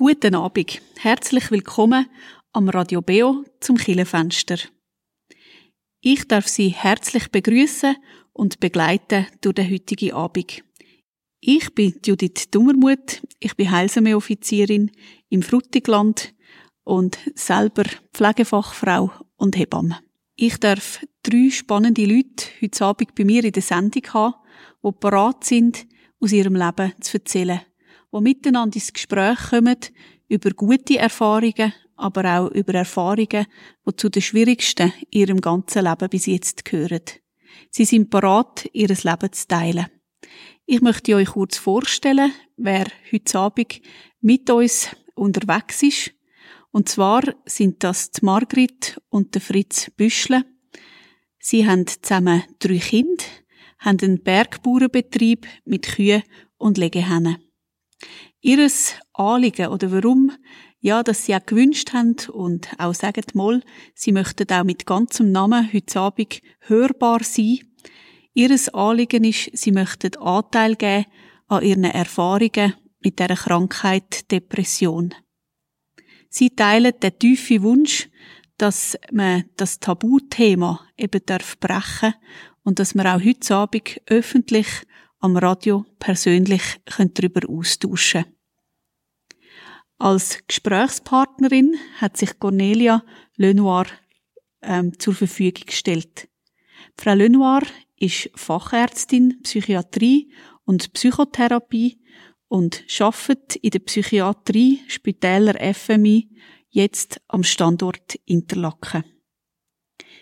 Guten Abend. Herzlich willkommen am Radio Beo zum Killenfenster. Ich darf Sie herzlich begrüßen und begleiten durch den heutigen Abend. Ich bin Judith Dummermuth. Ich bin Heilsarmee-Offizierin im Frutigland und selber Pflegefachfrau und Hebamme. Ich darf drei spannende Leute heute Abend bei mir in der Sendung haben, die bereit sind, aus ihrem Leben zu erzählen, die miteinander ins Gespräch kommen über gute Erfahrungen, aber auch über Erfahrungen, die zu den schwierigsten in ihrem ganzen Leben bis jetzt gehören. Sie sind bereit, ihr Leben zu teilen. Ich möchte euch kurz vorstellen, wer heute Abend mit uns unterwegs ist. Und zwar sind das die Margrit und der Fritz Büschle. Sie haben zusammen drei Kinder, haben einen Bergbauernbetrieb mit Kühen und Legehennen. Ihres Anliegen oder warum, ja, dass sie auch gewünscht haben und auch sagen mal, sie möchten auch mit ganzem Namen heute Abend hörbar sein. Ihres Anliegen ist, sie möchten Anteil geben an ihren Erfahrungen mit der Krankheit Depression. Sie teilen den tiefen Wunsch, dass man das Tabuthema eben darf brechen und dass wir auch heute Abend öffentlich am Radio persönlich darüber austauschen. Als Gesprächspartnerin hat sich Cornelia Lenoir ähm, zur Verfügung gestellt. Frau Lenoir ist Fachärztin Psychiatrie und Psychotherapie und arbeitet in der Psychiatrie Spitäler FMI jetzt am Standort Interlaken.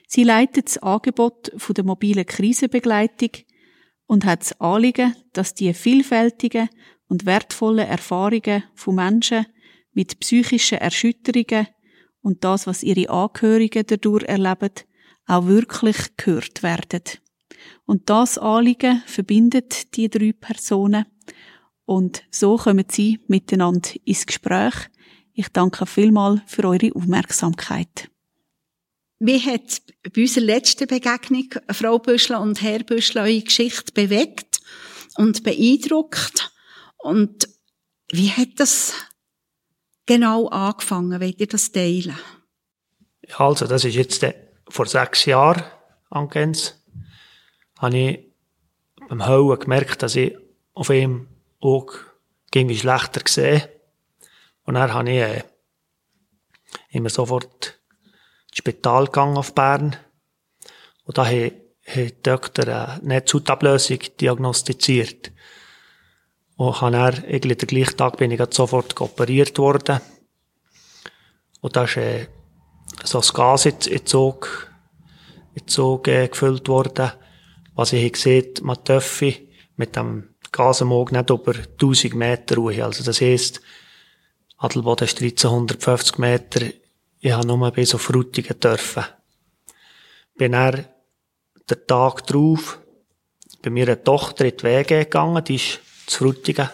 Sie leitet das Angebot der mobilen Krisenbegleitung und hat das Anliegen, dass die vielfältigen und wertvollen Erfahrungen von Menschen mit psychischen Erschütterungen und das, was ihre Angehörigen dadurch erleben, auch wirklich gehört werden. Und das Anliegen verbindet die drei Personen und so kommen sie miteinander ins Gespräch. Ich danke vielmal für eure Aufmerksamkeit. Wie hat bei unserer letzten Begegnung Frau Büschler und Herr Büschler eure Geschichte bewegt und beeindruckt? Und wie hat das genau angefangen? Wollt ihr das teilen? Also, das ist jetzt äh, vor sechs Jahren angegangen. Habe ich beim Hauen gemerkt, dass ich auf ihm auch irgendwie schlechter gesehen. Und dann habe ich äh, immer sofort Spital gegangen auf Bern. Und da hat, hat der Doktor eine Netzhautablösung diagnostiziert. Und dann, irgendwie den gleichen Tag bin ich sofort operiert worden. Und da ist äh, so ein Gas in, in Zug, in Zug äh, gefüllt worden. Was ich gesehen man dürfe mit dem Gasenmog nicht über 1000 Meter ruhen. Also das heisst, Adelboden ist 1350 Meter ich habe nur bis auf Frutigen dürfen. Bin dann den Tag drauf bei mir eine Tochter in die WG gegangen, die ist zu Frutigen,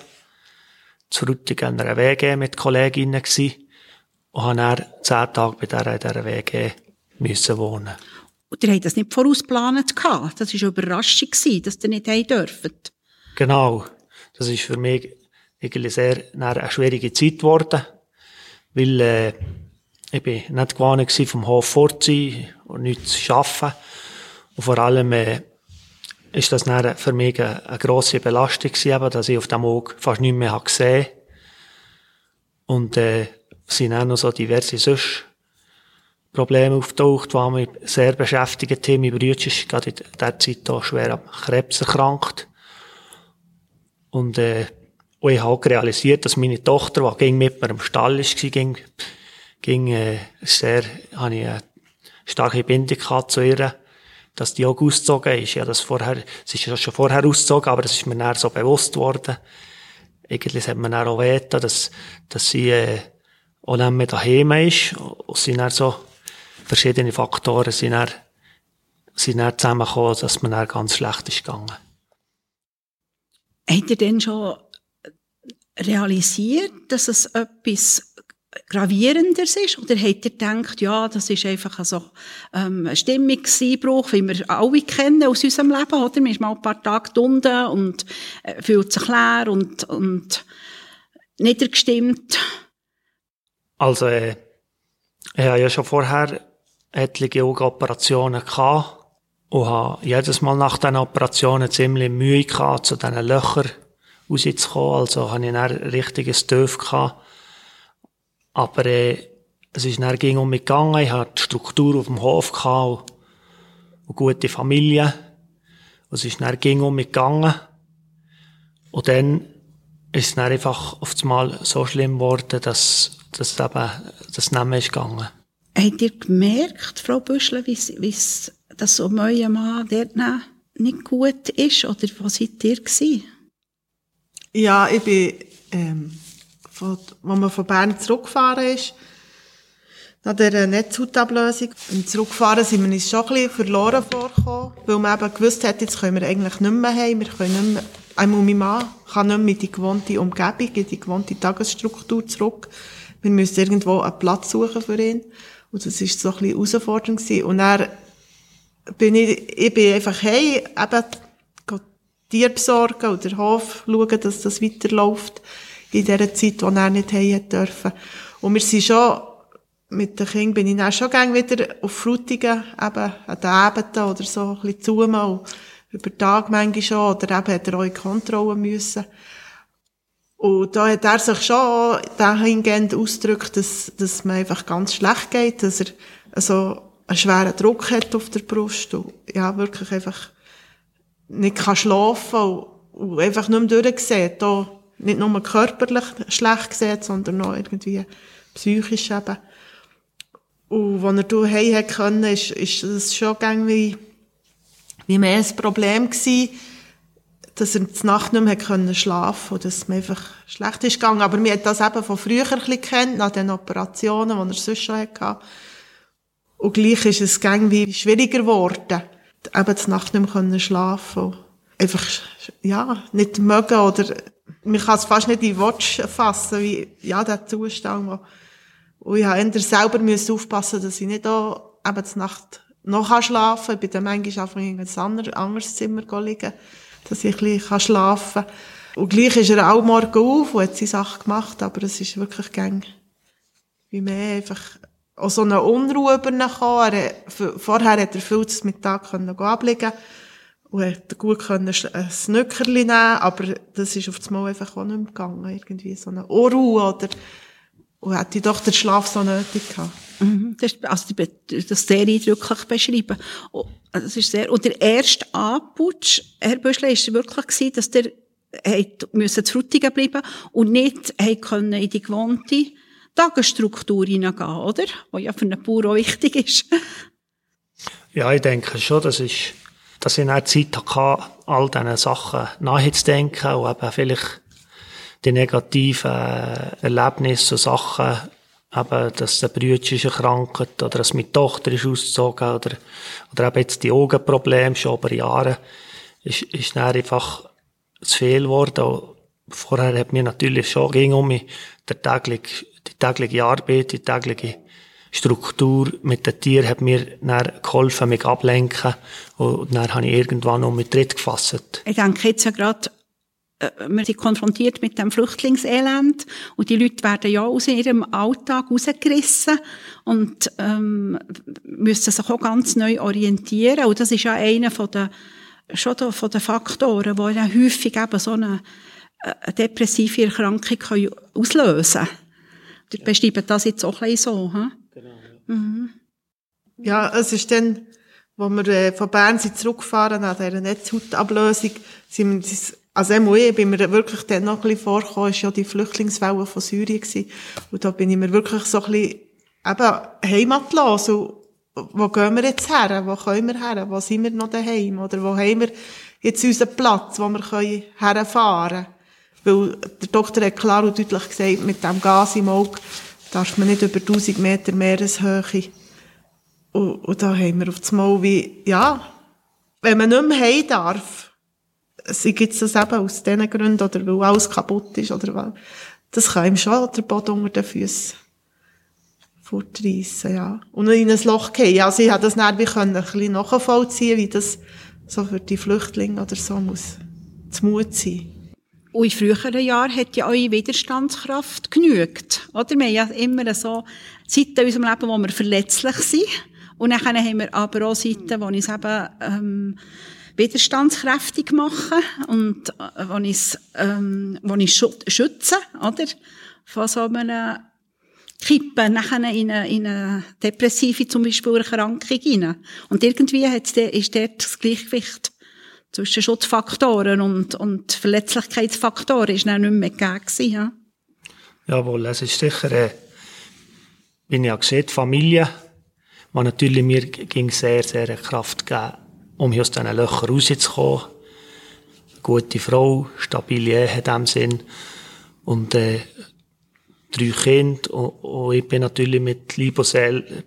zu Frutigen in einer WG mit Kolleginnen gewesen und habe dann zehn Tage bei der, in dieser WG müssen wohnen. Und ihr habt das nicht vorausgeplant gehabt? Das war eine Überraschung, dass ihr nicht haben dürft? Genau. Das ist für mich irgendwie sehr eine schwierige Zeit geworden, weil äh, ich bin nicht gewohnt vom Hof fort und nichts zu arbeiten. Und vor allem äh, ist das dann für mich eine, eine grosse Belastung gewesen, dass ich auf dem Auge fast nichts mehr gesehen habe. Und äh, sind auch noch so diverse sonst Probleme auftaucht, die mich sehr beschäftigt haben. Mein Bruder ist gerade in dieser Zeit auch schwer am Krebs erkrankt. Und, äh, und ich habe realisiert, dass meine Tochter, die mit mir im Stall war, ging ging äh, sehr, habe ich eine starke Bindung zu ihr, dass die auch ausgezogen ist. Ja, das vorher, es ist ja schon vorher ausgezogen, aber das ist mir dann so bewusst worden. Eigentlich hat man auch wehgetan, dass, dass sie äh, auch nicht mehr daheim ist. Und sind dann so verschiedene Faktoren sind dann, sind dann zusammengekommen, dass man dann ganz schlecht ist gegangen. Habt ihr denn schon realisiert, dass es etwas gravierendes ist? Oder habt ihr gedacht, ja, das ist einfach so ähm, ein Stimmungseinbruch, wie wir alle kennen aus unserem Leben, oder? Man ist mal ein paar Tage unten und äh, fühlt sich leer und, und niedergestimmt. Also, äh, ich habe ja schon vorher etliche Augenoperationen gehabt und habe jedes Mal nach diesen Operationen ziemlich Mühe gehabt, zu diesen Löchern rauszukommen. Also habe ich ein richtiges Töf gehabt. Aber äh, es ist dann ging um mich gegangen. Ich hatte die Struktur auf dem Hof gehabt und, und gute Familie. Und es ist dann ging um mich gegangen. Und dann ist es dann einfach auf einmal so schlimm geworden, dass, dass eben das nicht mehr ist gegangen. Habt ihr gemerkt, Frau Büschel, wie das so neue Mann dort nicht gut ist? Oder was seid ihr gewesen? Ja, ich bin, ähm, von, als man von Bern zurückgefahren ist, nach dieser Netzhautablösung. Beim Zurückfahren sind wir uns schon ein bisschen verloren vorgekommen, weil man eben gewusst hat, jetzt können wir eigentlich nicht mehr heim, wir können nicht mehr, einmal mein Mann kann nicht mehr in die gewohnte Umgebung, in die gewohnte Tagesstruktur zurück. Wir müssen irgendwo einen Platz suchen für ihn. Und das war so ein bisschen herausfordernd. Gewesen. Und dann bin ich, ich bin einfach hey, eben, Tier besorgen oder Hof schauen, dass das weiterläuft in dieser Zeit, wo er nicht heim dürfen. Und wir sind schon, mit den Kindern bin ich dann schon gerne wieder auf Frutigen, eben an den Abenden oder so, ein bisschen zu mal, über Tag manchmal schon, oder eben hat er auch in Kontrollen müssen. Und da hat er sich schon dahingehend ausgedrückt, dass, dass man einfach ganz schlecht geht, dass er also einen schweren Druck hat auf der Brust und ja, wirklich einfach nicht kann schlafen und, und einfach nicht mehr durchsieht. Da nicht nur körperlich schlecht sieht, sondern auch irgendwie psychisch eben. Und als er daheim hat können, ist, ist das schon irgendwie wie mehr ein Problem gewesen, dass er die Nacht nicht mehr können schlafen und dass mir einfach schlecht ist gegangen. Aber mir hat das eben von früher ein bisschen kennt, nach den Operationen, die er sonst schon hatte. Und gleich ist es irgendwie schwieriger geworden eben die Nacht nicht mehr können schlafen Einfach, ja, nicht mögen oder, man kann es fast nicht in Watch fassen, wie, ja, der Zustand, wo, wo ich eher selber müssen aufpassen dass ich nicht da eben die Nacht noch schlafen kann. Ich bin dann manchmal einfach in ein anderes Zimmer liegen, dass ich ein bisschen schlafen kann. Und gleich ist er auch morgen auf und hat seine Sache gemacht, aber es ist wirklich gäng, wie mehr einfach auch so eine Unruhe über ihn gekommen. vorher hat er viel zu Mittag können ablegen und hat gut können ein Snöckerli nehmen, aber das ist auf das Mal einfach auch nicht mehr gegangen. Irgendwie so eine Unruhe oder, und hätte doch den Schlaf so nötig gehabt. Mhm, das, also, das sehr eindrücklich beschrieben. Oh, das ist sehr, und der erste Anputsch, Herr Büschle, war wirklich gewesen, dass der, müssen zu Frutigen bleiben und nicht, können in die gewohnte Tagesstruktur hineingehen, oder? Was ja für einen Bauer auch wichtig ist. ja, ich denke schon, das ist, dass ich dann Zeit hatte, all diesen Sachen nachzudenken und eben vielleicht die negativen Erlebnisse und Sachen, eben, dass der Brüder ist erkrankt oder dass meine Tochter ist ausgezogen oder, oder eben jetzt die Augenprobleme schon über Jahre, ist, ist dann einfach zu viel geworden. Vorher hat mir natürlich schon ging um mich der tägliche die tägliche Arbeit, die tägliche Struktur mit den Tieren hat mir dann geholfen, mich ablenken. Und dann habe ich irgendwann noch mit Tritt gefasst. Ich denke jetzt ja gerade, äh, wir sind konfrontiert mit dem Flüchtlingselend und die Leute werden ja aus ihrem Alltag rausgerissen und ähm, müssen sich auch ganz neu orientieren. Und das ist ja einer von den, schon von den Faktoren, die ja häufig eben so eine, eine äh, depressive Erkrankung auslösen können. Ihr beschreibt das jetzt auch ein bisschen so, hm? Mhm. Ja, es ist dann, wo wir äh, von Bern sind zurückgefahren nach dieser Netzhautablösung, sind wir, also ich bin mir wirklich dann noch ein bisschen vorgekommen, ist ja die Flüchtlingswelle von Syrien gewesen. Und da bin ich mir wirklich so ein bisschen, eben, heimatlos. Und wo gehen wir jetzt her? Wo können wir her? Wo sind wir noch daheim? Oder wo haben wir jetzt unseren Platz, wo wir herfahren können? Weil der Doktor hat klar und deutlich gesagt, mit dem Gas im Auge darf man nicht über 1000 Meter Meereshöhe. Und, und da haben wir auf das Mal wie, ja, wenn man nicht mehr heim darf, sei jetzt das eben aus diesen Gründen oder weil alles kaputt ist oder was, das kann ihm schon der Boden unter den Füßen fortreissen, ja. Und in ein Loch gehen. Also ich habe das dann wie können, ein bisschen nachvollziehen, wie das so für die Flüchtlinge oder so muss zu Mut sein. Und in früheren Jahren hat ja eure Widerstandskraft genügt. Oder? Wir haben ja immer so Zeiten in unserem Leben, wo wir verletzlich sind. Und dann haben wir aber auch Zeiten, wo uns eben, ähm, widerstandskräftig machen und äh, wo ich ähm, wo ich schütze, oder? Von so einem Kippen nachher in eine, in eine depressive zum Beispiel Erkrankung rein. Und irgendwie hat, ist dort das Gleichgewicht zwischen Schutzfaktoren und, und Verletzlichkeitsfaktoren ist dann nicht mehr gegeben. Ja? Jawohl, es ist sicher, äh, wie ich ja gesehen, die Familie, die natürlich mir ging sehr, sehr Kraft gegeben um aus diesen Löchern rauszukommen. Gute Frau, stabile Ehe in dem Sinn. Und, äh, drei Kinder. Und, und, ich bin natürlich mit Liebe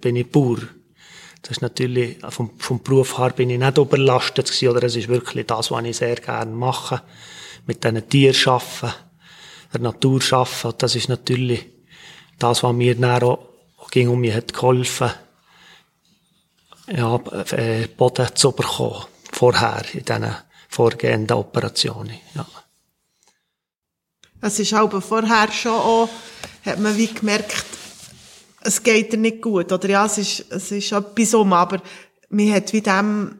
bin ich Bauer. Das ist natürlich, vom, vom Beruf her bin ich nicht überlastet gewesen, oder es ist wirklich das, was ich sehr gerne mache. Mit diesen Tieren arbeiten, der Natur arbeiten. Das ist natürlich das, was mir dann auch, auch ging um mich hat geholfen ja, äh, Boden zu bekommen, vorher, in diesen vorgehenden Operationen, ja. Es ist aber vorher schon auch, hat man wie gemerkt, es geht dir nicht gut, oder ja, es ist, es ist etwas um, aber man hat wie dem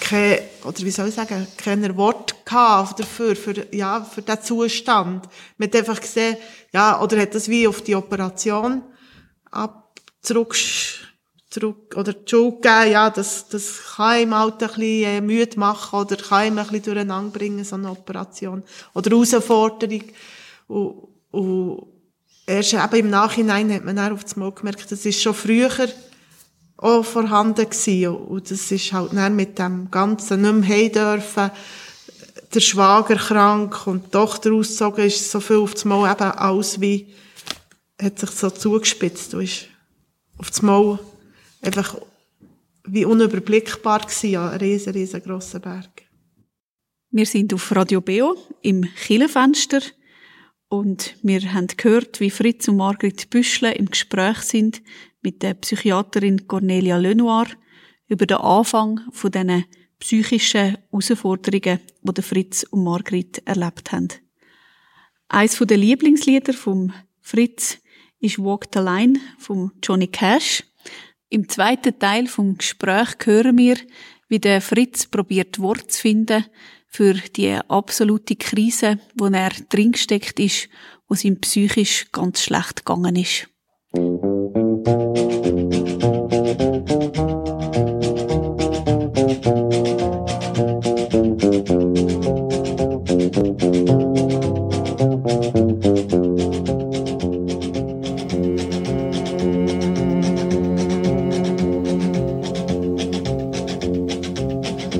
kein, oder wie soll ich sagen, kein Wort gehabt dafür, für, ja, für den Zustand. Man hat einfach gesehen, ja, oder hat das wie auf die Operation ab, zurück, zurück, oder die Schule geben, ja, das, das kann ihm halt ein bisschen äh, müde machen oder kann ihm ein bisschen durcheinander bringen, so eine Operation. Oder Herausforderung. Und, und erst eben im Nachhinein hat man dann auf das Mal gemerkt, das ist schon früher auch vorhanden gewesen. Und das ist halt dann mit dem Ganzen nicht mehr dürfen, der Schwager krank und die Tochter ausgezogen, ist so viel auf das Mal eben alles wie, hat sich so zugespitzt und ist auf das Mal einfach wie unüberblickbar gewesen, ja, ein riesen, riesengroßer Berg. Wir sind auf Radio Beo im Killenfenster und wir haben gehört, wie Fritz und Margrit Büschle im Gespräch sind mit der Psychiaterin Cornelia Lenoir über den Anfang von diesen psychischen Herausforderungen, die Fritz und Margrit erlebt haben. Eines der Lieblingslieder von Fritz ist Walk the Line von Johnny Cash. Im zweiten Teil vom Gespräch hören wir, wie der Fritz probiert Wort zu finden für die absolute Krise, wo er drin gesteckt ist, wo es ihm psychisch ganz schlecht gegangen ist.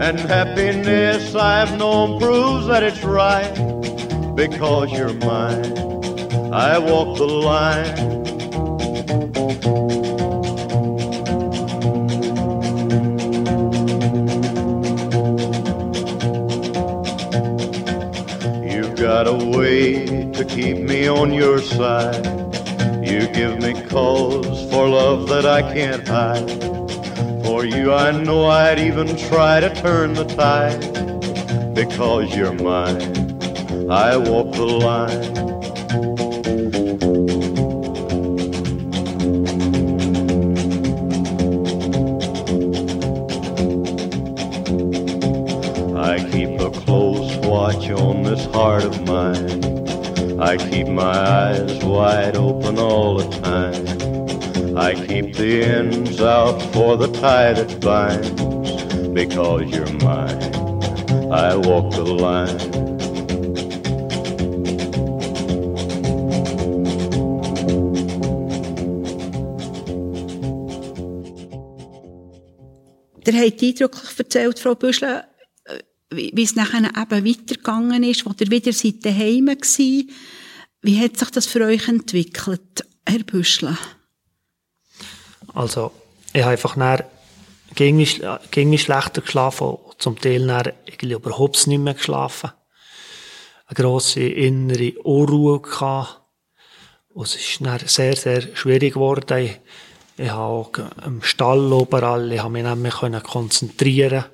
And happiness I've known proves that it's right because you're mine. I walk the line. You've got a way to keep me on your side. You give me cause for love that I can't hide. You, I know I'd even try to turn the tide. Because you're mine, I walk the line. Keep my eyes wide open all the time. I keep the ends out for the tie that binds. Because you're mine, I walk the line. Ihr habt eindrücklich erzählt, Frau Büschle, wie es nachher eben weitergegangen ist, wo ihr wieder seid daheim war. Wie hat sich das für euch entwickelt, Herr Büschle? Also, ich habe einfach nachher gegen mich, schlechter geschlafen, zum Teil nachher irgendwie überhaupt nicht mehr geschlafen. Eine grosse innere Unruhe gehabt. Und es ist sehr, sehr schwierig geworden. Ich, ich habe auch im Stall überall, ich habe mich nicht mehr konzentrieren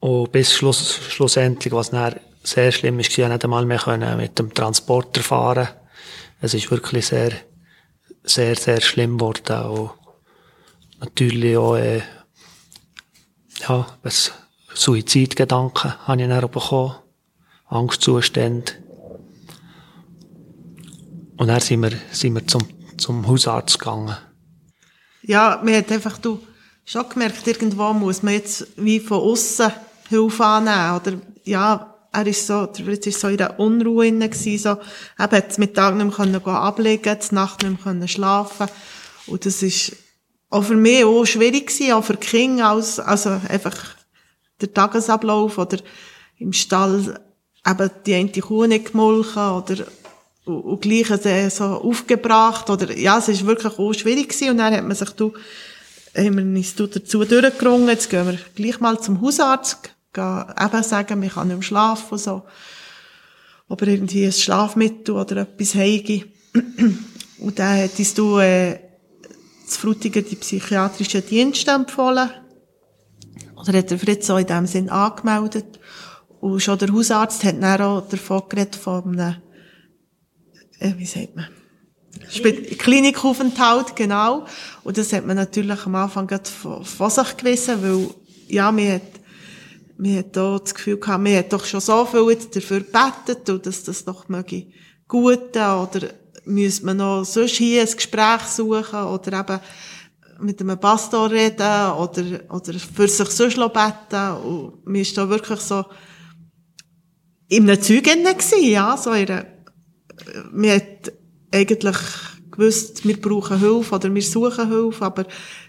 Und bis Schluss, schlussendlich, was dann sehr schlimm ist, ich nicht einmal mehr mit dem Transporter fahren. Es ist wirklich sehr, sehr, sehr schlimm geworden. Und natürlich auch, äh, ja, was Suizidgedanken habe ich dann bekommen. Angstzustände. Und dann sind wir, sind wir zum, zum Hausarzt gegangen. Ja, man hat einfach du schon gemerkt, irgendwo muss man jetzt wie von außen Hilfe annehmen. Oder, ja, er ist so, jetzt ist so in der Unruhe inne gewesen, so, eben hat mit Tag nicht mehr ablegen die Nacht nicht mehr schlafen. Und das ist auch für mich auch schwierig gewesen, auch für die Kinder, als, also einfach der Tagesablauf oder im Stall eben die eine Kuh nicht gemolken oder und, und gleich so aufgebracht oder ja, es ist wirklich auch schwierig gewesen und dann hat man sich du, haben wir uns dazu durchgerungen, jetzt gehen wir gleich mal zum Hausarzt, gehen eben sagen, wir kann nicht mehr schlafen und so. Aber irgendwie ein Schlafmittel oder etwas heige. Und dann hättest du, äh, zu Frutigen die psychiatrischen Dienste empfohlen. Oder hat der Fritz auch in dem Sinn angemeldet. Und schon der Hausarzt hat dann auch davon geredet, von einem, äh, wie sagt man? Klinikaufenthalt, genau. Und das hat man natürlich am Anfang gerade von, von sich gewissen, weil, ja, mir hat, mir hat da das Gefühl gehabt, mir hat doch schon so viel jetzt dafür gebetet, und dass das doch möge guten, oder müsste man noch sonst hier ein Gespräch suchen, oder eben mit einem Pastor reden, oder, oder für sich sonst beten, und mir ist da wirklich so, in einem Zeug gewesen, ja, so in einer, mir hat eigentlich gewusst, wir brauchen Hilfe oder wir suchen Hilfe, aber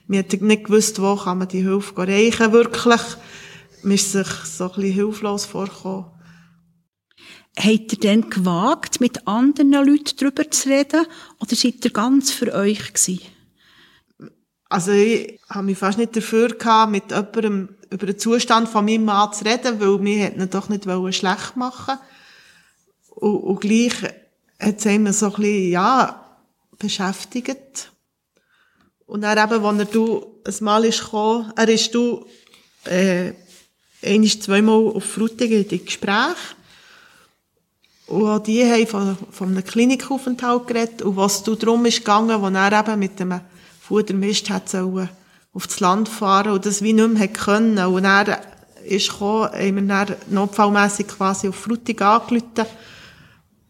wir hätten nicht gewusst, wo kann man die Hilfe erreichen, wirklich. Man ist sich so ein bisschen hilflos vorgekommen. Habt ihr denn gewagt, mit anderen Leuten darüber zu reden, oder seid ihr ganz für euch gewesen? Also ich habe mich fast nicht dafür gehabt, mit jemandem über den Zustand von meinem Mann zu reden, weil wir ihn doch nicht schlecht machen und, und gleich hat es immer so ein bisschen, ja, beschäftigt. Und dann eben, als er du ein Mal ist gekommen, er ist du, äh, ein, zweimal auf Frutigen in die Gespräche. Und auch die haben von, von einem Klinikaufenthalt geredet. Und was du darum ist gegangen, wo er eben mit dem Futtermist hat sollen auf das Land fahren und das wie nicht mehr können. Und er ist gekommen, haben wir dann quasi auf Frutigen angerufen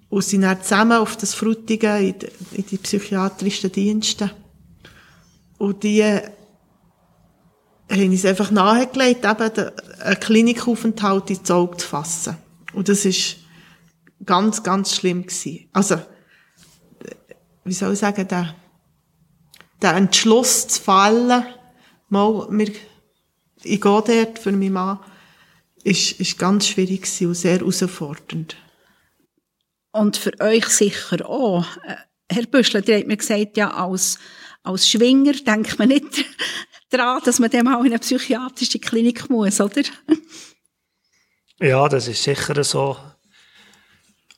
und sind dann zusammen auf das Frutigen in, in die psychiatrischen Dienste. Und die haben uns einfach nahegelegt, eben einen Klinikaufenthalt ins Auge zu fassen. Und das ist ganz, ganz schlimm gewesen. Also, wie soll ich sagen, der, der Entschluss zu fallen, mal, wir, ich gehe dort für meinen Mann, ist, ist ganz schwierig gewesen und sehr herausfordernd. Und für euch sicher auch. Äh, Herr Büschler, ihr habt mir gesagt, ja, als, als Schwinger denkt man nicht daran, dass man dem auch in eine psychiatrische Klinik muss, oder? Ja, das ist sicher so.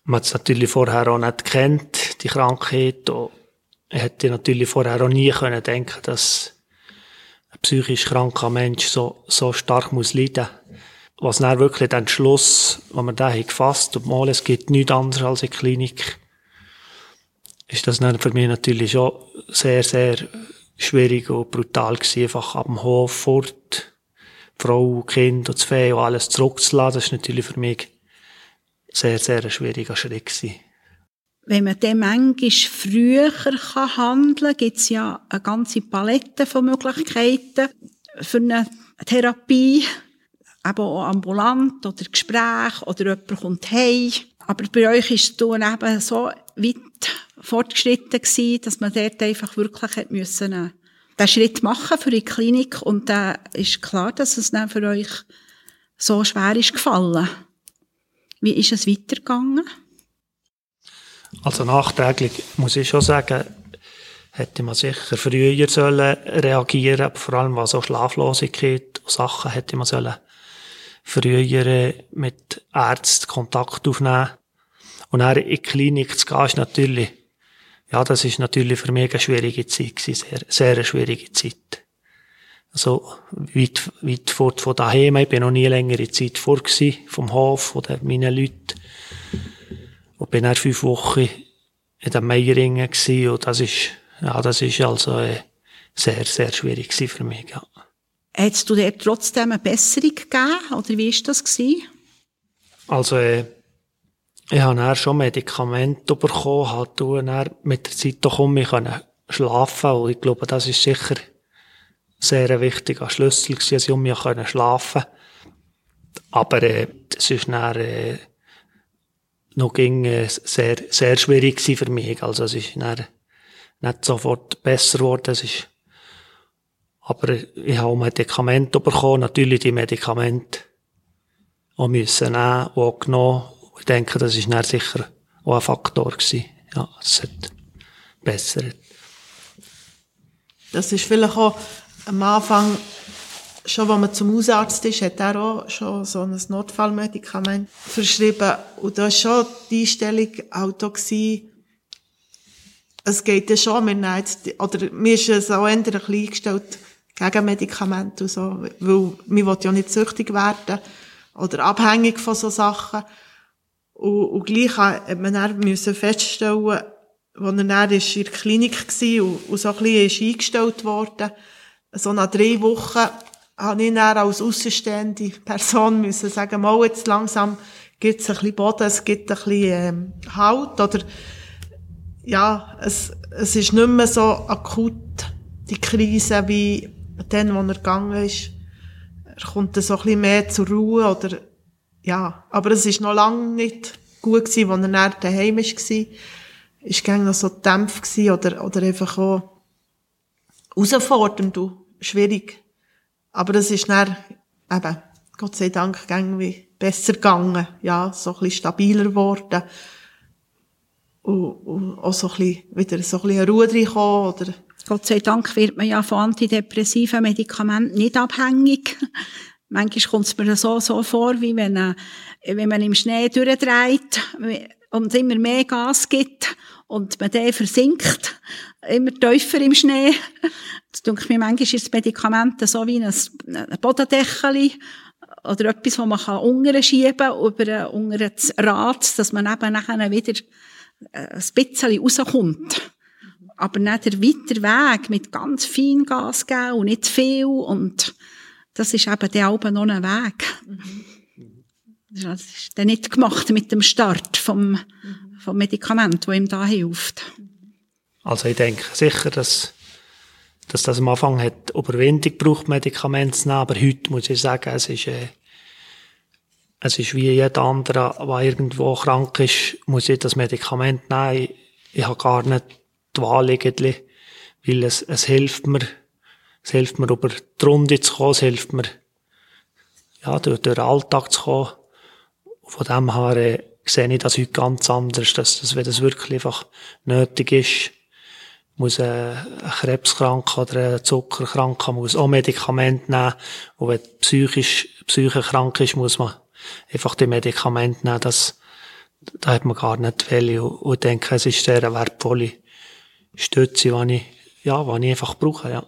Man hat es natürlich vorher auch nicht kennt, die Krankheit. Und hätte natürlich vorher auch nie können denken, dass ein psychisch kranker Mensch so, so stark muss leiden muss was dann wirklich den Schluss, den wir da gefasst und mal, es gibt nichts anderes als eine Klinik, ist das dann für mich natürlich schon sehr, sehr schwierig und brutal gewesen, einfach ab dem Hof fort, Frau, Kind und Fee und alles zurückzulassen, das ist natürlich für mich sehr, sehr ein schwieriger Schritt gewesen. wenn man dann manchmal früher handeln kann, gibt es ja eine ganze Palette von Möglichkeiten für eine Therapie, eben auch ambulant oder Gespräch oder jemand kommt heim. Aber bei euch ist es eben so weit fortgeschritten gewesen, dass man dort einfach wirklich hat müssen, äh, den Schritt machen für die Klinik und da ist klar, dass es dann für euch so schwer ist gefallen. Wie ist es weitergegangen? Also nachträglich muss ich schon sagen, hätte man sicher früher sollen reagieren, vor allem was so Schlaflosigkeit und Sachen hätte man sollen früher mit Ärzten Kontakt aufnehmen. Und dann in die Klinik zu gehen, ist natürlich, ja, das ist natürlich für mich eine schwierige Zeit gewesen, sehr, sehr eine schwierige Zeit. Also, weit, weit fort von daheim. Ich bin noch nie längere Zeit vor gewesen, vom Hof oder meinen Leuten. Und bin dann fünf Wochen in den Meieringen gewesen. Und das ist, ja, das ist also äh, sehr, sehr schwierig gewesen für mich, ja. Hättest du dir trotzdem eine Besserung gegeben? Oder wie war das? Gewesen? Also, äh, ich habe dann schon Medikamente bekommen, halt dann mit der Zeit doch um mich schlafen und ich glaube, das ist sicher sehr ein wichtiger Schlüssel gewesen, dass ich um mich schlafen konnte. Aber äh, das ist dann äh, noch ging, äh, sehr, sehr schwierig für mich. Also es ist dann nicht sofort besser geworden. Es ist, aber ich habe Medikamente bekommen, natürlich die Medikamente auch müssen nehmen auch genommen. Ich denke, das ist dann sicher auch ein Faktor gewesen. Ja, es hat besser. Das ist vielleicht auch am Anfang schon, als man zum Hausarzt ist, hat er auch schon so ein Notfallmedikament verschrieben. Und da war schon die Einstellung auch da gewesen, es geht ja schon, wir jetzt, oder mir ist es auch eher ein bisschen eingestellt gegen Medikamente und so, weil will ja nicht süchtig werden oder abhängig von so Sachen. Und, und gleich hat man dann müssen feststellen, als er dann in der Klinik war und, und so ein bisschen ist eingestellt worden, so nach drei Wochen habe ich dann als außenstehende Person müssen sagen, mal jetzt langsam gibt es ein bisschen Boden, es gibt ein bisschen ähm, Halt oder ja, es, es ist nicht mehr so akut, die Krise, wie dann, wo er gegangen ist. Er kommt so ein bisschen mehr zur Ruhe oder ja, aber es ist noch lange nicht gut gewesen, als er dann daheim war. Ist gang noch so dämpf gewesen oder, oder einfach auch herausfordernd und schwierig. Aber das ist dann eben, Gott sei Dank, irgendwie besser gegangen. Ja, so ein bisschen stabiler geworden. Und, und auch so ein bisschen, wieder so ein bisschen Ruhe reinkommen, oder? Gott sei Dank wird man ja von antidepressiven Medikamenten nicht abhängig. Manchmal kommt es mir so, so vor, wie wenn, äh, wenn man im Schnee durchdreht und immer mehr Gas gibt und man dann versinkt, immer tiefer im Schnee. Das denke mir, manchmal ist das Medikament so wie ein, Bodendeckel oder etwas, das man unten schieben kann, über unter das Rad, dass man eben nachher wieder äh, ein bisschen rauskommt. Aber nicht der weiter Weg mit ganz fein Gas geben und nicht viel und das ist eben der Alben noch ein Weg. Das ist dann nicht gemacht mit dem Start vom, vom Medikament, das ihm da hilft. Also ich denke sicher, dass, dass das am Anfang hat Überwindung braucht, Medikamente zu nehmen, aber heute muss ich sagen, es ist, äh, es ist wie jeder andere, der irgendwo krank ist, muss ich das Medikament nehmen. Ich, ich habe gar nicht die Wahl irgendwie, weil es, es hilft mir, es hilft mir über die Runde zu kommen, es hilft mir, ja, durch, durch den Alltag zu kommen. Von dem her äh, sehe ich das heute ganz anders, dass, dass wenn das wirklich einfach nötig ist, muss ein Krebskranker oder ein Zuckerkranker muss auch Medikamente nehmen. Und wenn psychisch, psychisch krank ist, muss man einfach die Medikamente nehmen. Das, da hat man gar nicht viele. Und ich denke, es ist sehr eine wertvolle Stütze, die ich, ja, die ich einfach brauche, ja.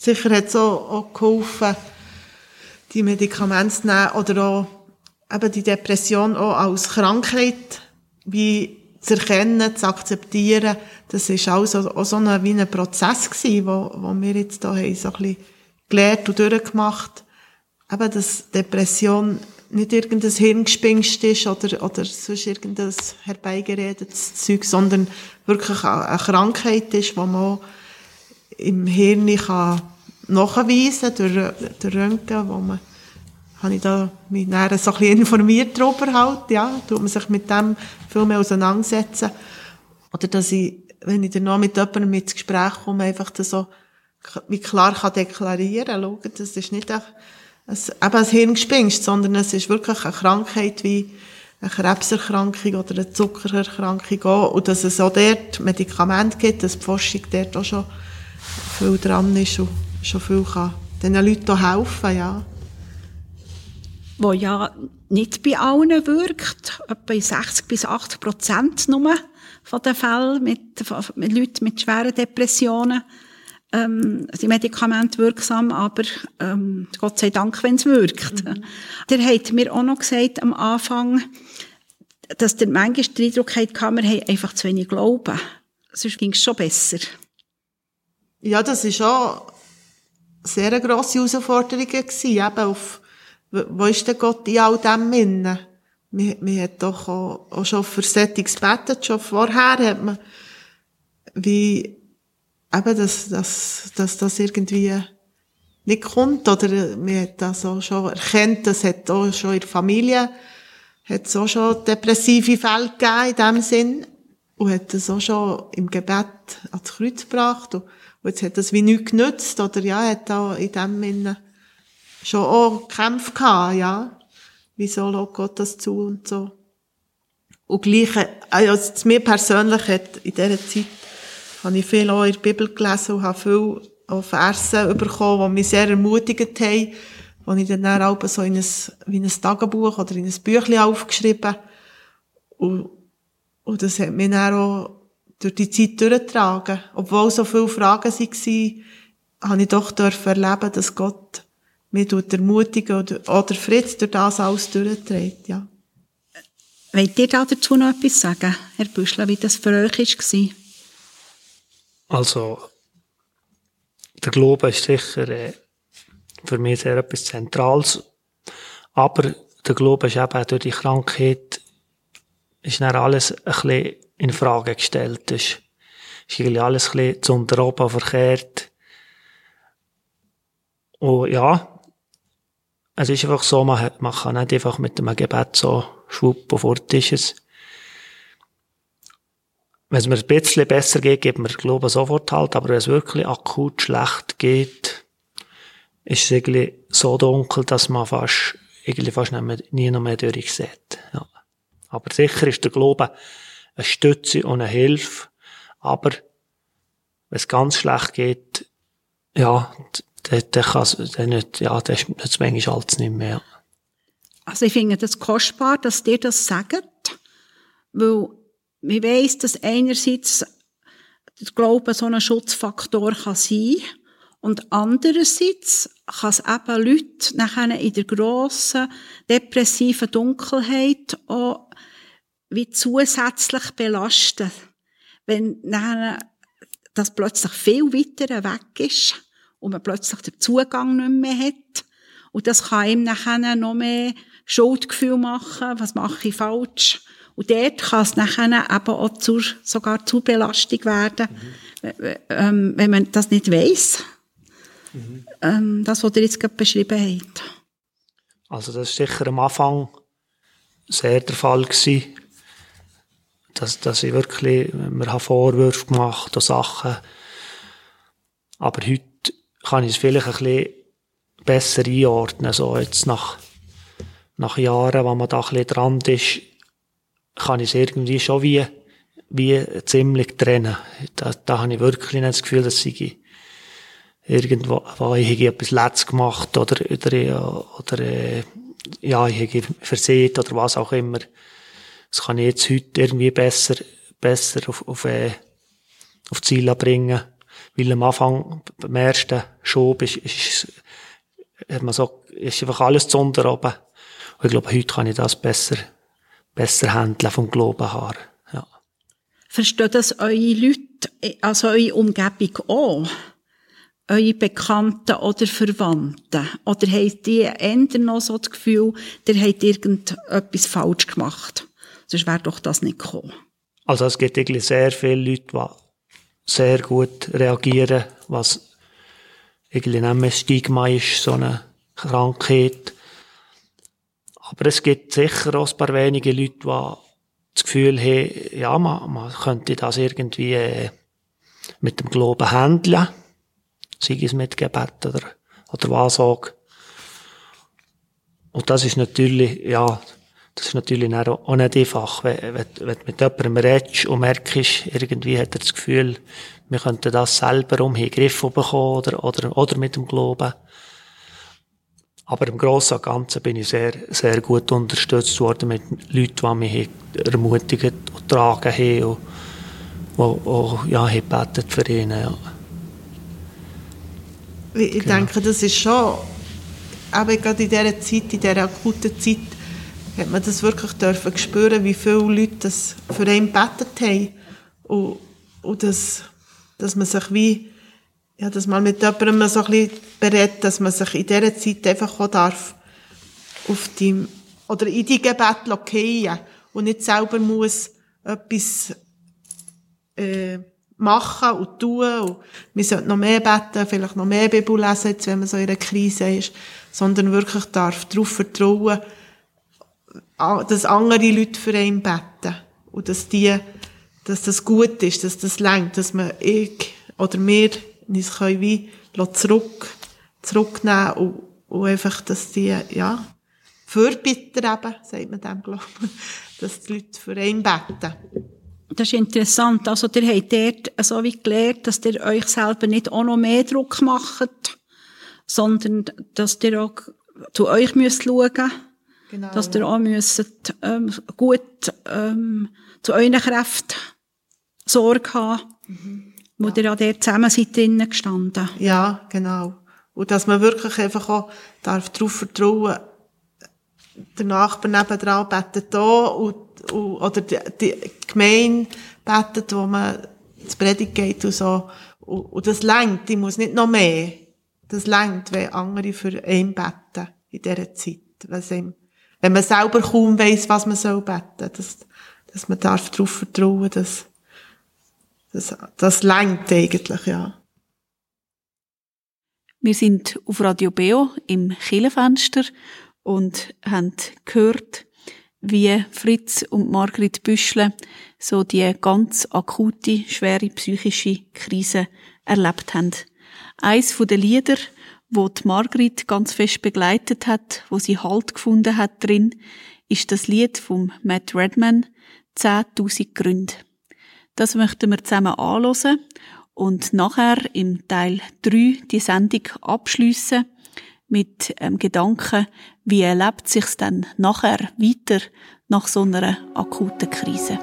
Sicher hat es auch, auch geholfen, die Medikamente zu nehmen oder auch eben die Depression auch als Krankheit wie zu erkennen, zu akzeptieren. Das ist auch so, auch so ein, wie ein Prozess gewesen, wo, wo wir jetzt da haben, so ein bisschen gelernt und durchgemacht. Eben, dass Depression nicht irgendein Hirngespinst ist oder, oder sonst irgendein herbeigeredetes Zeug, sondern wirklich eine Krankheit ist, die man im Hirn kann nachweisen kann, durch, durch Röntgen, wo man habe ich da mich so ein bisschen informiert darüber halt, ja, tut man sich mit dem viel mehr auseinandersetzen. Oder dass ich, wenn ich dann noch mit jemandem ins Gespräch komme, einfach das so, wie klar kann deklarieren, schauen, das ist nicht ein, ein, eben ein Hirngespinst, sondern es ist wirklich eine Krankheit wie eine Krebserkrankung oder eine Zuckererkrankung auch. Und dass es auch dort Medikamente gibt, dass die Forschung dort auch schon viel dran ist und schon viel kann den Leuten helfen, ja wo ja nicht bei allen wirkt, etwa in 60 bis 80 Prozent nur von den Fällen mit, mit Leuten mit schweren Depressionen ähm, sind Medikamente wirksam, aber ähm, Gott sei Dank, wenn es wirkt. Mhm. Der hat mir auch noch gesagt am Anfang, dass der manchmal den Eindruck hatte, wir haben einfach zu wenig Glauben. Sonst ging es schon besser. Ja, das war schon sehr eine grosse Herausforderung gewesen, eben auf wo ist denn Gott in all dem innen? Man, man hat doch auch, auch schon für Settings gebetet, schon vorher hat man, wie, eben, dass, dass, dass das irgendwie nicht kommt, oder man hat das auch schon erkannt, das hat auch schon in der Familie, hat es auch schon depressive Fälle gegeben in dem Sinn, und hat das auch schon im Gebet ans Kreuz gebracht, und, und jetzt hat das wie nichts genützt, oder ja, hat auch in dem Sinne schon auch Kämpfe gehabt, ja. Wieso lässt Gott das zu und so. Und gleich, also zu mir persönlich hat in dieser Zeit, habe ich viel auch in der Bibel gelesen und habe viel auch Verse bekommen, die mich sehr ermutigt haben, wo ich dann auch so in ein, wie ein Tagebuch oder in ein Büchlein aufgeschrieben und, und das hat mich dann auch durch die Zeit durchgetragen. Obwohl so viele Fragen waren, habe ich doch erleben dass Gott mir tut ermutigen oder, oder Fritz durch das alles durchträgt, ja. Wollt ihr dazu noch etwas sagen, Herr Büschler, wie das für euch war? Also, der Glaube ist sicher äh, für mich sehr etwas Zentrales. Aber der Glaube ist eben durch die Krankheit, ist dann alles ein bisschen in Frage gestellt. Ist, ist eigentlich alles ein bisschen zu unteroben verkehrt. Und ja, es ist einfach so, man, kann nicht einfach mit einem Gebet so schwupp und fort ist es. Wenn es mir ein bisschen besser geht, gibt mir Glaube sofort halt, aber wenn es wirklich akut schlecht geht, ist es irgendwie so dunkel, dass man fast, irgendwie fast nie noch mehr durchsieht. Ja. Aber sicher ist der Glaube eine Stütze und eine Hilfe, aber wenn es ganz schlecht geht, ja, dann, dann kann dann nicht, ja, dann ist es manchmal alles nicht mehr. Also ich finde das kostbar, dass dir das sagt, weil ich weiss, dass einerseits der Glaube so ein Schutzfaktor kann sein und andererseits kann es eben Leute nachher in der grossen depressiven Dunkelheit auch wie zusätzlich belasten, wenn nachher das plötzlich viel weiter weg ist und man plötzlich den Zugang nicht mehr hat. Und das kann ihm nachher noch mehr Schuldgefühl machen, was mache ich falsch. Und dort kann es nachher eben auch zur, sogar zur Belastung werden, mhm. ähm, wenn man das nicht weiss. Ähm, das, was ihr jetzt gerade beschrieben habt. Also das war sicher am Anfang sehr der Fall gewesen, dass, dass ich wirklich, mir Vorwürfe gemacht und Sachen. Aber heute kann ich es vielleicht ein bisschen besser einordnen. So jetzt nach, nach Jahren, wo man da ein bisschen dran ist, kann ich es irgendwie schon wie, wie ziemlich trennen. Da, da habe ich wirklich nicht das Gefühl, dass ich irgendwo, wo ich etwas Letzt gemacht oder, oder, oder, äh, ja, ich habe versehen oder was auch immer. Das kann ich jetzt heute irgendwie besser, besser auf, auf, äh, auf Ziele bringen. Weil am Anfang, beim ersten Schub, ist, ist, hat man so, ist einfach alles zu oben. Und ich glaube, heute kann ich das besser, besser handeln vom Glauben her. Ja. Versteht das eure Leute, also eure Umgebung auch? Eure Bekannten oder Verwandten? Oder habt ihr eher noch so das Gefühl, ihr habt irgendetwas falsch gemacht? Sonst wäre doch das nicht gekommen. Also es gibt eigentlich sehr viele Leute, die sehr gut reagieren, was irgendwie nicht mehr Stigma ist, so eine Krankheit. Aber es gibt sicher auch ein paar wenige Leute, die das Gefühl haben, ja, man, man könnte das irgendwie äh, mit dem Glauben handeln sei mit Gebet oder, oder auch. Und das ist natürlich, ja, das ist natürlich auch nicht einfach, wenn, wenn, du mit jemandem redest und merkst, irgendwie hat er das Gefühl, wir könnten das selber um den Griff bekommen oder, oder, oder mit dem Glauben. Aber im Großen und Ganzen bin ich sehr, sehr gut unterstützt worden mit Leuten, die mich ermutigt und getragen haben und, die, die ja, haben für ihn. Ja. Ich genau. denke, das ist schon, aber gerade in dieser Zeit, in dieser akuten Zeit, hat man das wirklich dürfen spüren, wie viele Leute das für einen gebetet haben. Und, und das, dass man sich wie, ja, dass man mit jemandem so ein bisschen berät, dass man sich in dieser Zeit einfach auch darf auf die, oder in die Gebete fallen und nicht selber muss etwas, äh, machen und tun. Und wir sollten noch mehr beten, vielleicht noch mehr Bibel lesen, jetzt, wenn man so in einer Krise ist. Sondern wirklich darf darauf vertrauen, dass andere Leute für einen beten. Und dass die, dass das gut ist, dass das längt, dass man ich oder wir uns können wie zurück, zurücknehmen und, und einfach, dass die, ja, Fürbitter eben, sagt man dem, glaube ich, dass die Leute für einen beten das ist interessant. Also, ihr habt dort so wie gelernt, dass ihr euch selber nicht auch noch mehr Druck macht, sondern dass ihr auch zu euch müsst schauen genau, dass ihr auch müsst, ähm, gut ähm, zu euren Kräften Sorge haben, mhm. wo ja. ihr auch dort zusammen seid drinnen gestanden. Ja, genau. Und dass man wirklich einfach auch darf darauf vertrauen der Nachbar nebenan betet da und oder die, die Gemeinde betet, wo man zu Predigt geht und so. Und, und das längt, ich muss nicht noch mehr. Das längt, wenn andere für einen beten in dieser Zeit. Wenn, wenn man selber kaum weiss, was man soll beten, dass, dass man darf darauf vertrauen, dass, das, das längt eigentlich, ja. Wir sind auf Radio Beo im Kirchenfenster und haben gehört, wie Fritz und Margrit Büschle so die ganz akute, schwere psychische Krise erlebt haben. Eins den Lieder, wo die Margrit ganz fest begleitet hat, wo sie Halt gefunden hat drin, ist das Lied vom Matt Redman 10.000 Gründe. Das möchten wir zusammen anhören und nachher im Teil 3 die Sendung abschliessen mit ähm, Gedanken, wie erlebt sich's dann nachher weiter nach so einer akuten Krise.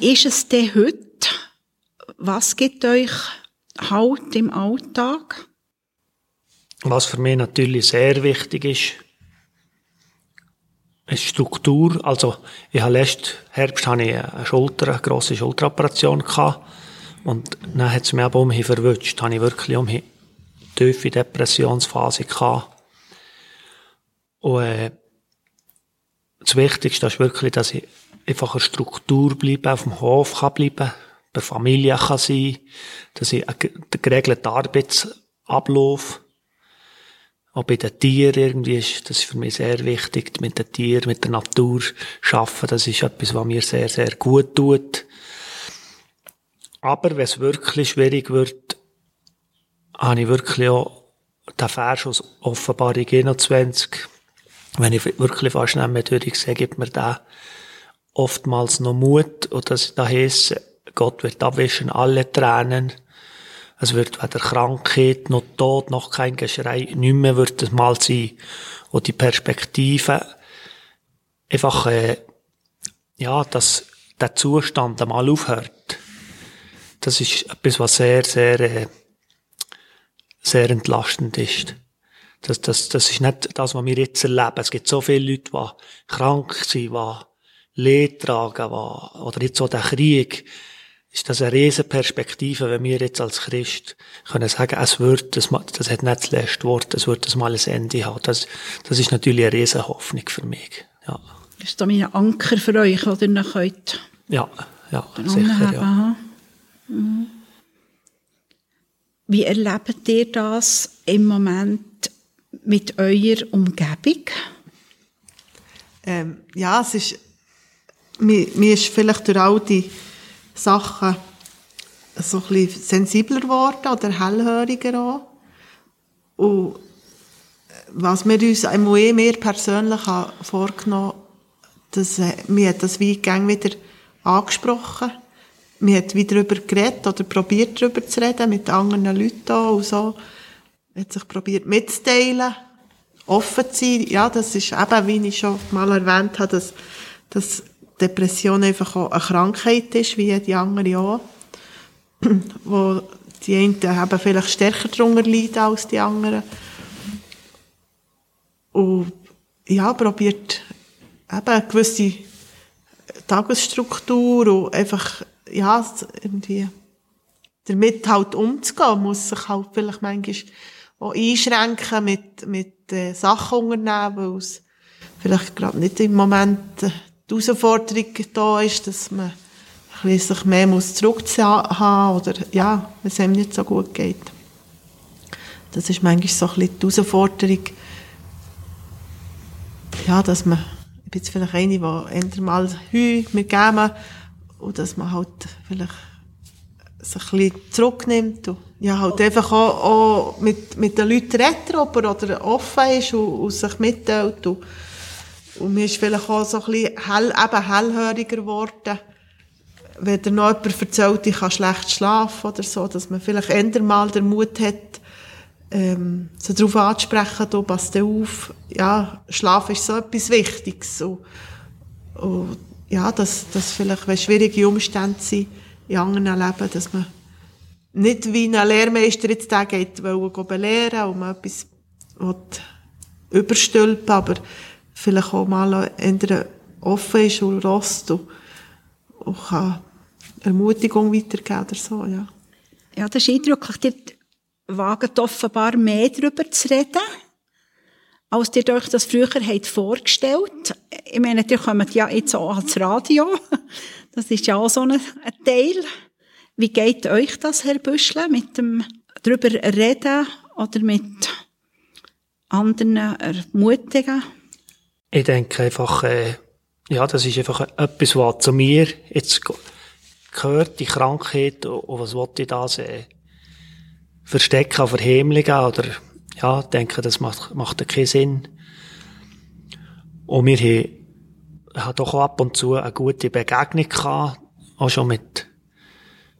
Wie ist es denn heute? Was gibt euch Halt im Alltag? Was für mich natürlich sehr wichtig ist, ist Struktur. Also, ich habe letzten Herbst hatte ich eine Schulter, eine grosse Schulteroperation gehabt. Und dann hat es mich aber umhin verwünscht. Habe ich wirklich umhin tiefe Depressionsphase gehabt. Und, äh, das Wichtigste ist wirklich, dass ich einfach eine Struktur bleibe, auf dem Hof kann bleiben, bei Familie kann sein, dass ich einen geregelten Arbeitsablauf auch bei den Tieren irgendwie ist, das ist für mich sehr wichtig, mit den Tieren, mit der Natur arbeiten, das ist etwas, was mir sehr, sehr gut tut. Aber wenn es wirklich schwierig wird, habe ich wirklich auch den Vers aus Offenbarung 21, wenn ich wirklich fast nicht mehr durchsehe, gibt mir da oftmals noch Mut, und das da heisst, Gott wird abwischen alle Tränen, es wird weder Krankheit noch Tod noch kein Geschrei, nicht mehr wird es mal sein. Und die Perspektive einfach, äh, ja, dass der Zustand einmal aufhört. Das ist etwas, was sehr, sehr, äh, sehr entlastend ist. Das, das, das ist nicht das, was wir jetzt erleben. Es gibt so viele Leute, die krank sind, die Leid tragen, oder jetzt so der Krieg, ist das eine riesen Perspektive, wenn wir jetzt als Christ können sagen, es wird, das, das hat nicht das letzte Wort, es wird das mal ein Ende haben. Das, das ist natürlich eine riesen Hoffnung für mich. Ja. Das ist da ein Anker für euch, oder ihr noch könnt. Ja, ja, sicher, ja. Mhm. Wie erlebt ihr das im Moment mit eurer Umgebung? Ähm, ja, es ist, mir, mir ist vielleicht durch all die Sachen so ein sensibler geworden oder hellhöriger auch. Und was wir uns einmal eh mehr persönlich vorgenommen haben, äh, wir das wie wieder angesprochen. Wir haben wieder darüber geredet oder probiert darüber zu reden mit anderen Leuten und so. Hat sich probiert mitzuteilen, offen zu sein. Ja, das ist eben, wie ich schon mal erwähnt habe, dass, dass Depression einfach auch eine Krankheit ist, wie die anderen auch. Wo die einen eben vielleicht stärker darunter leiden als die anderen. Und ja, probiert eben eine gewisse Tagesstruktur und einfach, ja, irgendwie damit halt umzugehen, muss sich halt vielleicht manchmal auch einschränken mit, mit äh, Sachen unternehmen, weil es vielleicht gerade nicht im Moment äh, die Herausforderung da ist, dass man sich mehr muss zurückziehen oder ja, wenn es einem nicht so gut geht. Das ist manchmal so ein bisschen die Herausforderung, ja, dass man, ich bin jetzt vielleicht eine, die eher mal Heu mit geben und dass man halt vielleicht sich ein bisschen zurücknimmt und ja, halt einfach auch, auch mit, mit den Leuten redet oder offen ist und, und sich mitteilt und und mir ist vielleicht auch so ein bisschen hell, eben hellhöriger geworden, wenn dir noch jemand erzählt, ich kann schlecht schlafen oder so, dass man vielleicht eher mal den Mut hat, ähm, so darauf anzusprechen, du passt auf, ja, Schlaf ist so etwas Wichtiges. Und, und ja, dass, dass vielleicht, wenn schwierige Umstände sind in anderen Leben, dass man nicht wie ein Lehrmeister jetzt da geht, wollen belehren und man etwas überstülpen, aber vielleicht auch mal eher offen ist und rost und, und kann Ermutigung weitergeben oder so, ja. Ja, das ist eindrücklich. Ihr wagt offenbar mehr darüber zu reden, als ihr euch das früher habt vorgestellt. Ich meine, ihr kommt ja jetzt auch ans Radio. Das ist ja auch so ein, ein Teil. Wie geht euch das, Herr Büschle, mit dem darüber reden oder mit anderen ermutigen? Ich denke einfach, äh, ja, das ist einfach etwas, was zu mir jetzt gehört, die Krankheit, und was wollte ich da äh, verstecken, verheimlichen, oder, ja, denke, das macht, macht keinen Sinn. Und wir haben, haben doch ab und zu eine gute Begegnung gehabt, auch schon mit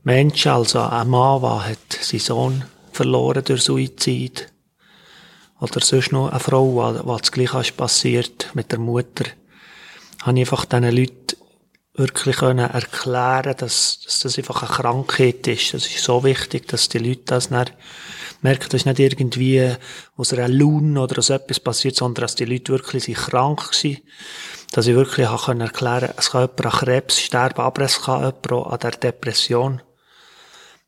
Menschen, also ein Mann, der hat seinen Sohn verloren durch Suizid oder sonst noch eine Frau, was das Gleiche ist passiert mit der Mutter, habe ich einfach diesen Leuten wirklich erklären dass, dass das einfach eine Krankheit ist. Das ist so wichtig, dass die Leute das nicht merken, das ist nicht irgendwie aus einer Laune oder aus etwas passiert, sondern dass die Leute wirklich sind krank sind. Dass ich wirklich auch können erklären es kann jemand an Krebs sterben, aber es kann jemand auch an der Depression.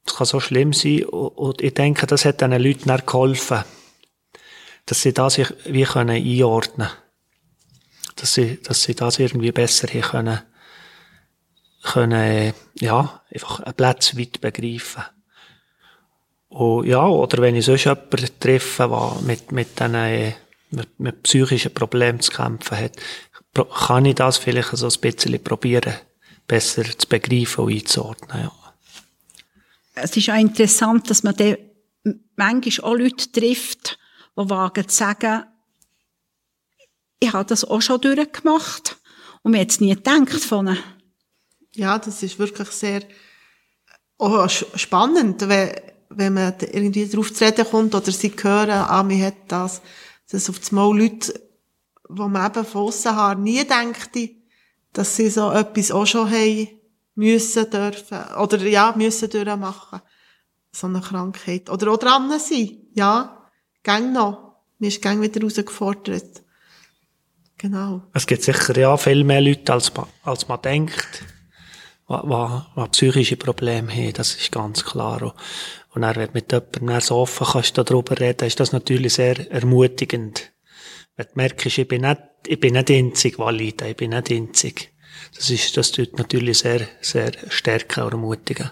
Es kann so schlimm sein. Und ich denke, das hat diesen Leuten auch geholfen, dass sie das wie können einordnen können. Dass sie, dass sie das irgendwie besser hier können können, ja, einfach einen Platz weit begreifen. Und ja, oder wenn ich sonst jemanden treffe, der mit, mit diesen, mit, mit psychischen Problemen zu kämpfen hat, kann ich das vielleicht so ein bisschen probieren, besser zu begreifen und einzuordnen, ja. Es ist auch interessant, dass man manchmal auch Leute trifft, die wagen zu sagen, ich habe das auch schon durchgemacht und mir jetzt nie gedacht von ja, das ist wirklich sehr spannend, wenn, wenn man irgendwie darauf zu reden kommt oder sie hören, ah, mir hat das, dass auf das Mal Leute, wo man eben von aussen her nie denkt, dass sie so etwas auch schon haben müssen dürfen, oder ja, müssen durchmachen. So eine Krankheit. Oder auch dran sein. Ja, gang noch. Mir ist gang wieder herausgefordert. Genau. Es gibt sicher ja viel mehr Leute, als man, als man denkt was psychische Probleme haben, das ist ganz klar. Und dann, wenn du mit jemandem so offen kannst darüber reden, ist das natürlich sehr ermutigend. Wenn du merkst, ich bin nicht, ich bin nicht einzig valide, ich bin nicht einzig. Das ist, das tut natürlich sehr, sehr stärken und ermutigen.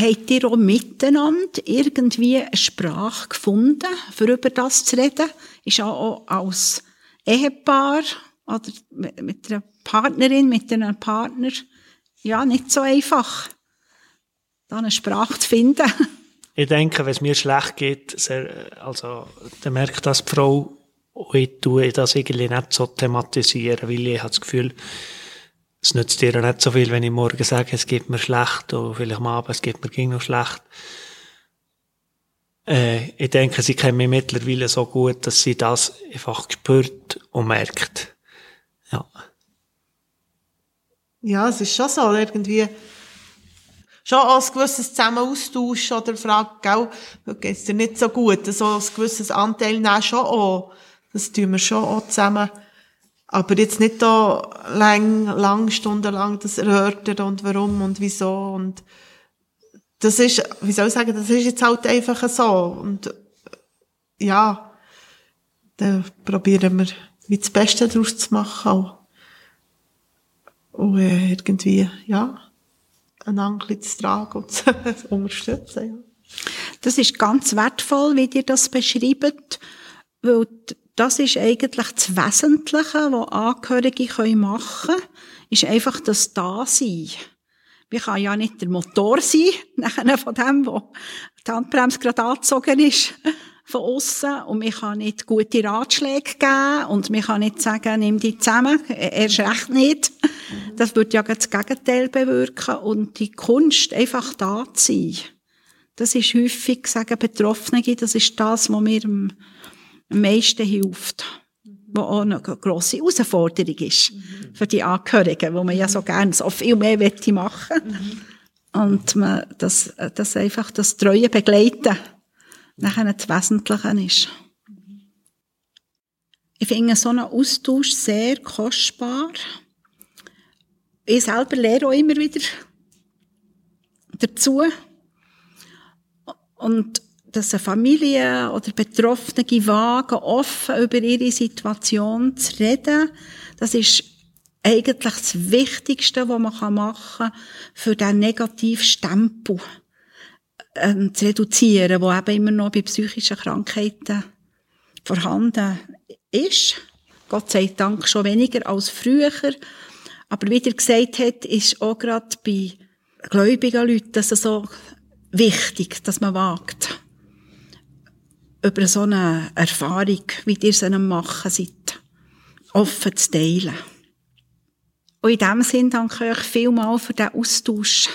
Habt ihr auch miteinander irgendwie eine Sprache gefunden, für über das zu reden? Ist auch als Ehepaar oder mit einer Partnerin, mit einem Partner ja, nicht so einfach, da eine Sprache zu finden. Ich denke, wenn es mir schlecht geht, sehr, also, dann merkt das die Frau, ich tue das irgendwie nicht so thematisieren, weil ich habe das Gefühl, es nützt ihr nicht so viel, wenn ich morgen sage, es geht mir schlecht, oder vielleicht am Abend, es geht mir ging noch schlecht. Äh, ich denke, sie kennen mich mittlerweile so gut, dass sie das einfach spürt und merkt. Ja. Ja, es ist schon so, irgendwie, schon als gewisses Zusammen austauschen oder Frage, gell, geht's dir nicht so gut, so ein gewisses Anteil nehmen schon auch. Das tun wir schon auch zusammen. Aber jetzt nicht da lang, lang, stundenlang das erhört und warum und wieso und das ist, wie soll ich sagen, das ist jetzt halt einfach so und ja, dann probieren wir, wie das Beste daraus zu machen auch und äh, irgendwie, ja, einander zu tragen und zu unterstützen. Ja. Das ist ganz wertvoll, wie ihr das beschreibt, weil das ist eigentlich das Wesentliche, was Angehörige machen können, ist einfach das Dasein. Wir kann ja nicht der Motor sein, nachher von dem, wo die Handbremse gerade angezogen ist von außen und man kann nicht gute Ratschläge geben und man kann nicht sagen, nimm die zusammen, erst recht nicht. Das würde ja das Gegenteil bewirken und die Kunst einfach da zu sein. Das ist häufig, sagen Betroffene, das ist das, was am, meisten hilft. Was auch eine grosse Herausforderung ist für die Angehörigen, wo man ja so gerne so viel mehr machen möchte. Und man, das, das einfach das treue Begleiten nachher das Wesentliche ist. Ich finde so einen Austausch sehr kostbar. Ich selber lehre auch immer wieder dazu. Und dass eine Familie oder Betroffene wagen, offen über ihre Situation zu reden, das ist eigentlich das Wichtigste, was man machen kann für diesen negativen Stempel ähm, zu reduzieren, wo eben immer noch bei psychischen Krankheiten vorhanden ist. Gott sei Dank schon weniger als früher. Aber wie er gesagt hat, ist auch gerade bei gläubigen Leuten das so wichtig, dass man wagt, über so eine Erfahrung, wie ihr es machen seid, offen zu teilen. Und in diesem Sinne danke ich euch vielmals für den Austausch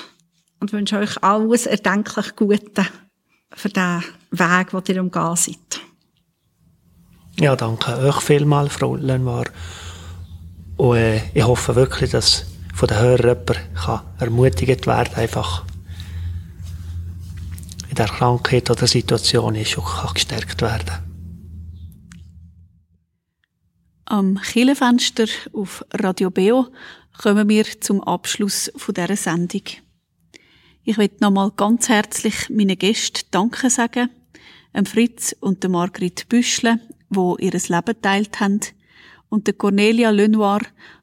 und wünsche euch alles erdenklich Gute für den Weg, den ihr umgehen seid. Ja, danke euch vielmals, Frau Lenoir. Und äh, ich hoffe wirklich, dass von den Hörern jemand kann ermutigt werden, einfach in der Krankheit oder Situation ist und kann gestärkt werden. Am Killenfenster auf Radio Beo kommen wir zum Abschluss dieser Sendung. Ich möchte nochmal ganz herzlich meinen Gästen Danke sagen, dem Fritz und der Margrit Büschle, wo ihr Leben teilt haben, und der Cornelia Lenoir,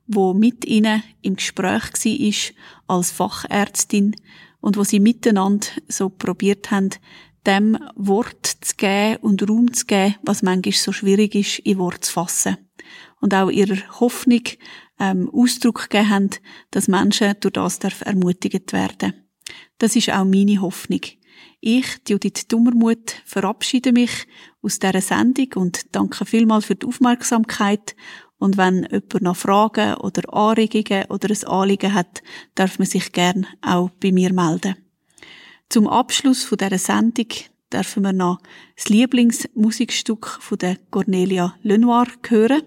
wo mit ihnen im Gespräch war als Fachärztin und wo sie miteinander so probiert haben, dem Wort zu geben und Raum zu geben, was manchmal so schwierig ist, in Wort zu fassen. Und auch ihrer Hoffnung ähm, Ausdruck gegeben haben, dass Menschen durch das darf ermutigt werden. Das ist auch meine Hoffnung. Ich, Judith Dummermuth, verabschiede mich aus dieser Sendung und danke vielmal für die Aufmerksamkeit. Und wenn jemand noch Fragen oder Anregungen oder ein Anliegen hat, darf man sich gern auch bei mir melden. Zum Abschluss von dieser Sendung dürfen wir noch das Lieblingsmusikstück von der Cornelia Lenoir hören.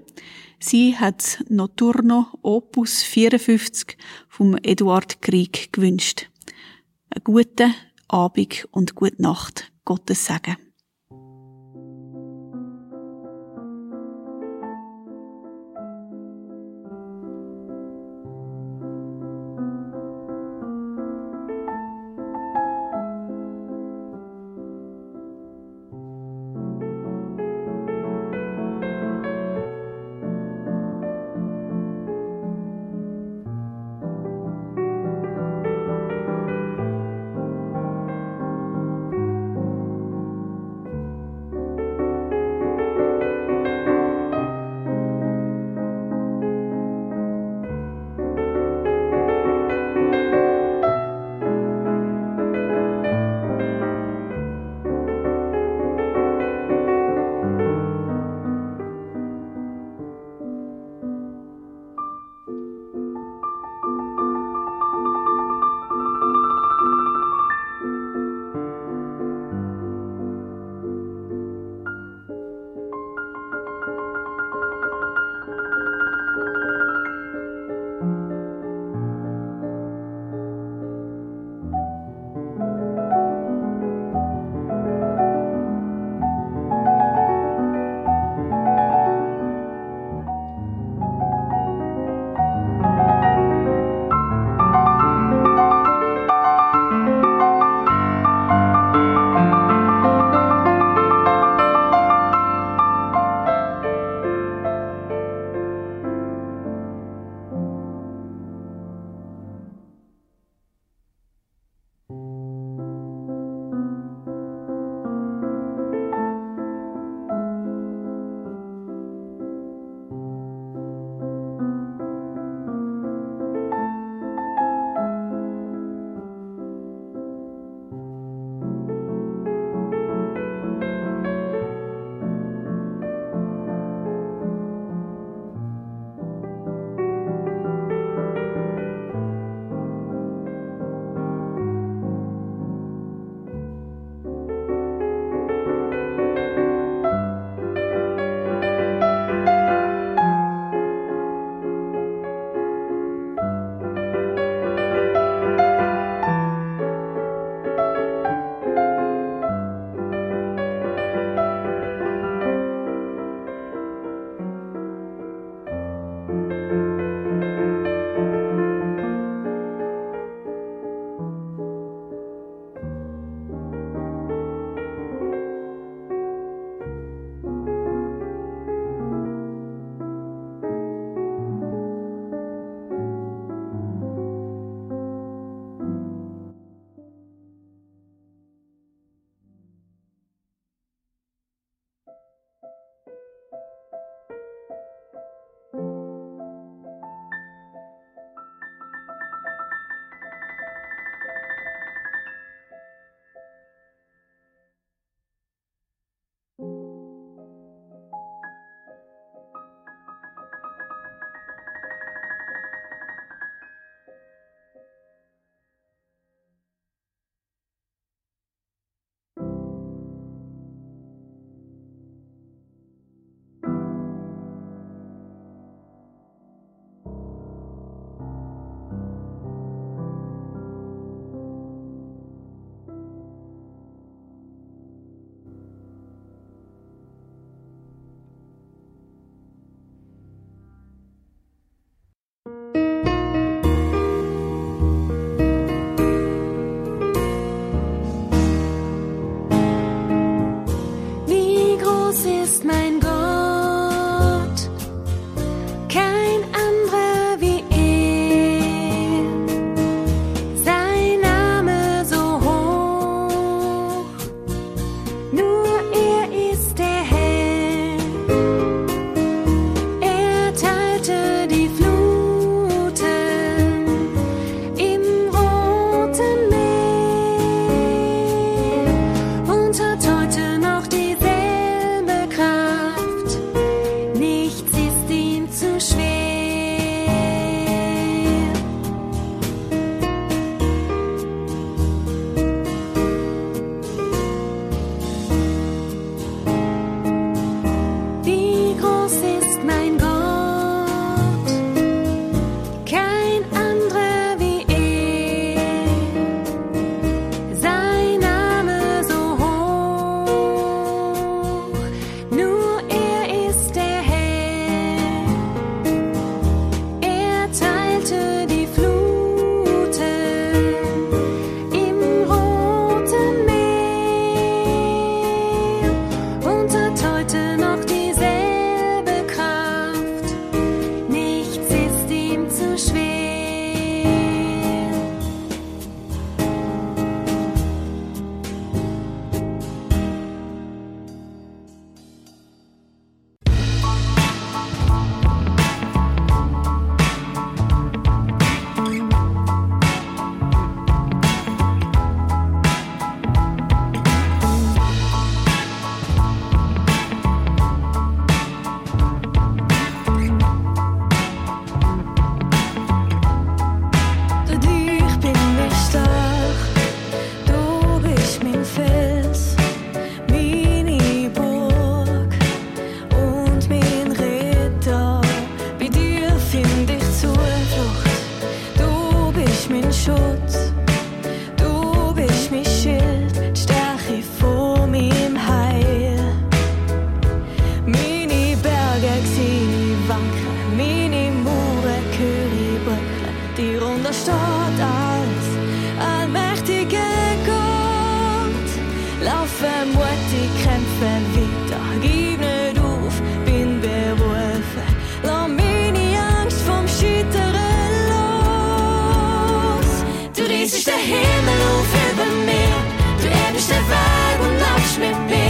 Sie hat Notturno Opus 54 vom Eduard Krieg gewünscht. Einen guten Abend und gute Nacht. Gottes Segen. Du ebnest den Weg